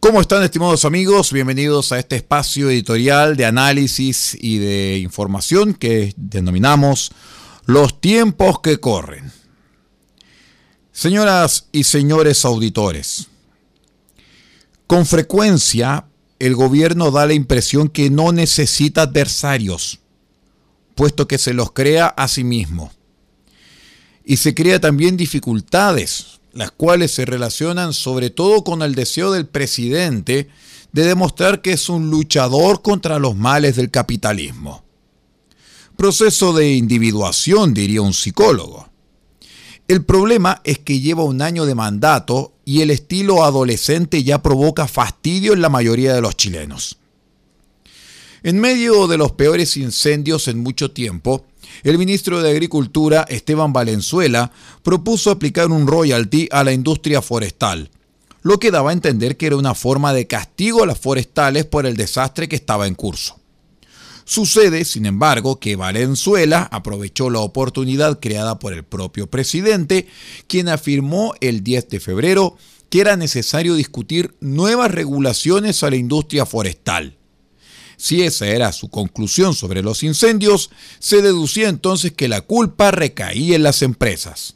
¿Cómo están estimados amigos? Bienvenidos a este espacio editorial de análisis y de información que denominamos Los tiempos que corren. Señoras y señores auditores, con frecuencia el gobierno da la impresión que no necesita adversarios, puesto que se los crea a sí mismo. Y se crea también dificultades las cuales se relacionan sobre todo con el deseo del presidente de demostrar que es un luchador contra los males del capitalismo. Proceso de individuación, diría un psicólogo. El problema es que lleva un año de mandato y el estilo adolescente ya provoca fastidio en la mayoría de los chilenos. En medio de los peores incendios en mucho tiempo, el ministro de Agricultura, Esteban Valenzuela, propuso aplicar un royalty a la industria forestal, lo que daba a entender que era una forma de castigo a las forestales por el desastre que estaba en curso. Sucede, sin embargo, que Valenzuela aprovechó la oportunidad creada por el propio presidente, quien afirmó el 10 de febrero que era necesario discutir nuevas regulaciones a la industria forestal. Si esa era su conclusión sobre los incendios, se deducía entonces que la culpa recaía en las empresas.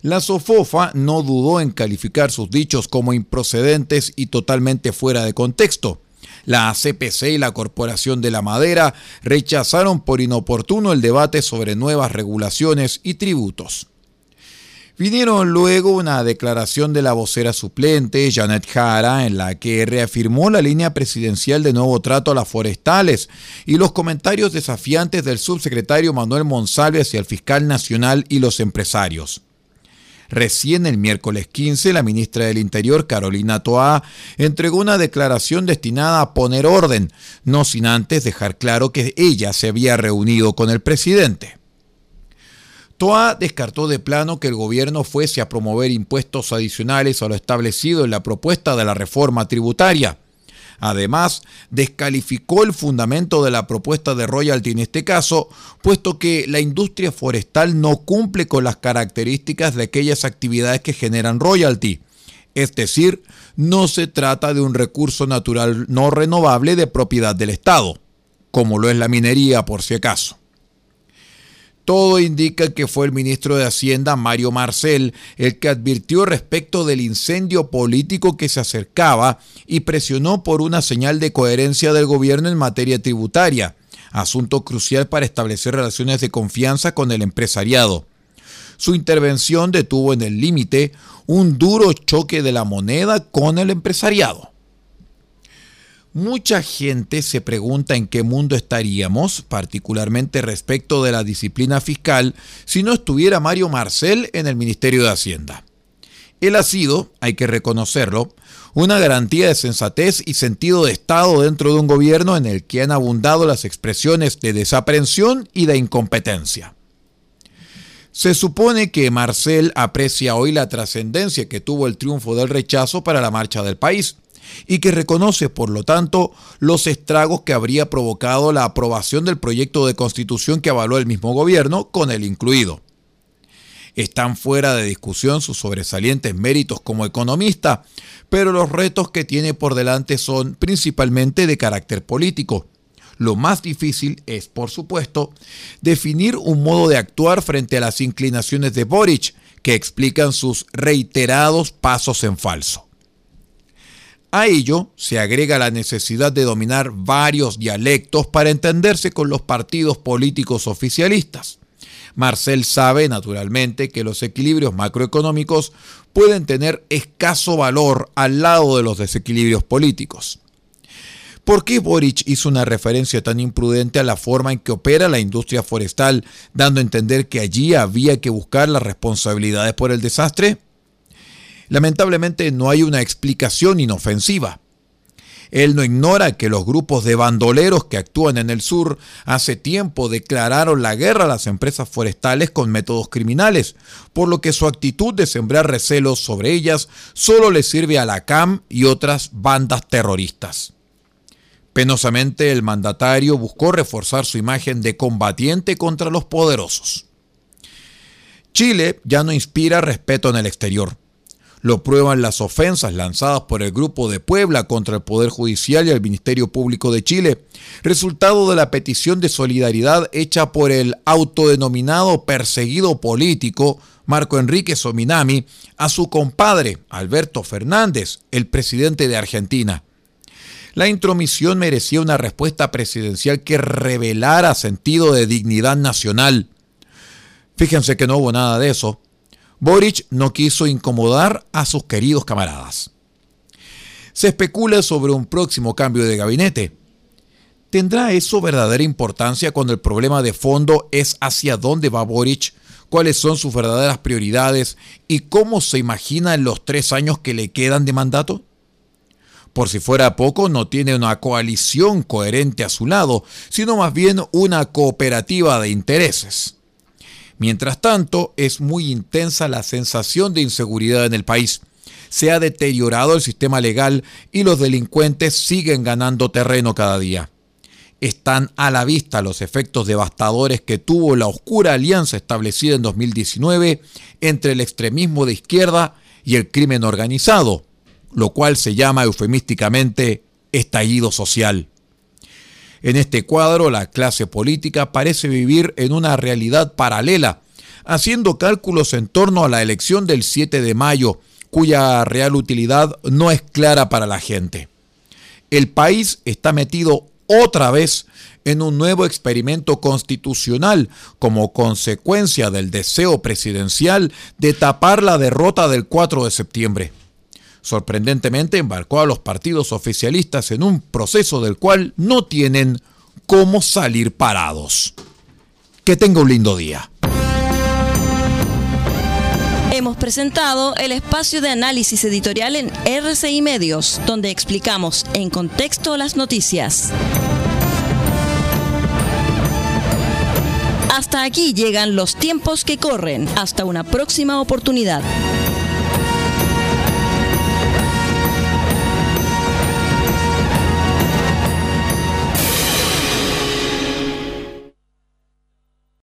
La Sofofa no dudó en calificar sus dichos como improcedentes y totalmente fuera de contexto. La CPC y la Corporación de la Madera rechazaron por inoportuno el debate sobre nuevas regulaciones y tributos. Vinieron luego una declaración de la vocera suplente, Janet Jara, en la que reafirmó la línea presidencial de nuevo trato a las forestales y los comentarios desafiantes del subsecretario Manuel Monsalve hacia el fiscal nacional y los empresarios. Recién el miércoles 15, la ministra del Interior, Carolina Toá, entregó una declaración destinada a poner orden, no sin antes dejar claro que ella se había reunido con el presidente. Toa descartó de plano que el gobierno fuese a promover impuestos adicionales a lo establecido en la propuesta de la reforma tributaria. Además, descalificó el fundamento de la propuesta de royalty en este caso, puesto que la industria forestal no cumple con las características de aquellas actividades que generan royalty. Es decir, no se trata de un recurso natural no renovable de propiedad del Estado, como lo es la minería por si acaso. Todo indica que fue el ministro de Hacienda, Mario Marcel, el que advirtió respecto del incendio político que se acercaba y presionó por una señal de coherencia del gobierno en materia tributaria, asunto crucial para establecer relaciones de confianza con el empresariado. Su intervención detuvo en el límite un duro choque de la moneda con el empresariado. Mucha gente se pregunta en qué mundo estaríamos, particularmente respecto de la disciplina fiscal, si no estuviera Mario Marcel en el Ministerio de Hacienda. Él ha sido, hay que reconocerlo, una garantía de sensatez y sentido de Estado dentro de un gobierno en el que han abundado las expresiones de desaprensión y de incompetencia. Se supone que Marcel aprecia hoy la trascendencia que tuvo el triunfo del rechazo para la marcha del país y que reconoce, por lo tanto, los estragos que habría provocado la aprobación del proyecto de constitución que avaló el mismo gobierno, con él incluido. Están fuera de discusión sus sobresalientes méritos como economista, pero los retos que tiene por delante son principalmente de carácter político. Lo más difícil es, por supuesto, definir un modo de actuar frente a las inclinaciones de Boric, que explican sus reiterados pasos en falso. A ello se agrega la necesidad de dominar varios dialectos para entenderse con los partidos políticos oficialistas. Marcel sabe, naturalmente, que los equilibrios macroeconómicos pueden tener escaso valor al lado de los desequilibrios políticos. ¿Por qué Boric hizo una referencia tan imprudente a la forma en que opera la industria forestal, dando a entender que allí había que buscar las responsabilidades por el desastre? Lamentablemente no hay una explicación inofensiva. Él no ignora que los grupos de bandoleros que actúan en el sur hace tiempo declararon la guerra a las empresas forestales con métodos criminales, por lo que su actitud de sembrar recelos sobre ellas solo le sirve a la CAM y otras bandas terroristas. Penosamente el mandatario buscó reforzar su imagen de combatiente contra los poderosos. Chile ya no inspira respeto en el exterior. Lo prueban las ofensas lanzadas por el Grupo de Puebla contra el Poder Judicial y el Ministerio Público de Chile, resultado de la petición de solidaridad hecha por el autodenominado perseguido político Marco Enrique Sominami a su compadre Alberto Fernández, el presidente de Argentina. La intromisión merecía una respuesta presidencial que revelara sentido de dignidad nacional. Fíjense que no hubo nada de eso. Boric no quiso incomodar a sus queridos camaradas. Se especula sobre un próximo cambio de gabinete. ¿Tendrá eso verdadera importancia cuando el problema de fondo es hacia dónde va Boric, cuáles son sus verdaderas prioridades y cómo se imagina en los tres años que le quedan de mandato? Por si fuera poco, no tiene una coalición coherente a su lado, sino más bien una cooperativa de intereses. Mientras tanto, es muy intensa la sensación de inseguridad en el país. Se ha deteriorado el sistema legal y los delincuentes siguen ganando terreno cada día. Están a la vista los efectos devastadores que tuvo la oscura alianza establecida en 2019 entre el extremismo de izquierda y el crimen organizado, lo cual se llama eufemísticamente estallido social. En este cuadro, la clase política parece vivir en una realidad paralela, haciendo cálculos en torno a la elección del 7 de mayo, cuya real utilidad no es clara para la gente. El país está metido otra vez en un nuevo experimento constitucional como consecuencia del deseo presidencial de tapar la derrota del 4 de septiembre sorprendentemente embarcó a los partidos oficialistas en un proceso del cual no tienen cómo salir parados. Que tenga un lindo día. Hemos presentado el espacio de análisis editorial en RCI Medios, donde explicamos en contexto las noticias. Hasta aquí llegan los tiempos que corren. Hasta una próxima oportunidad.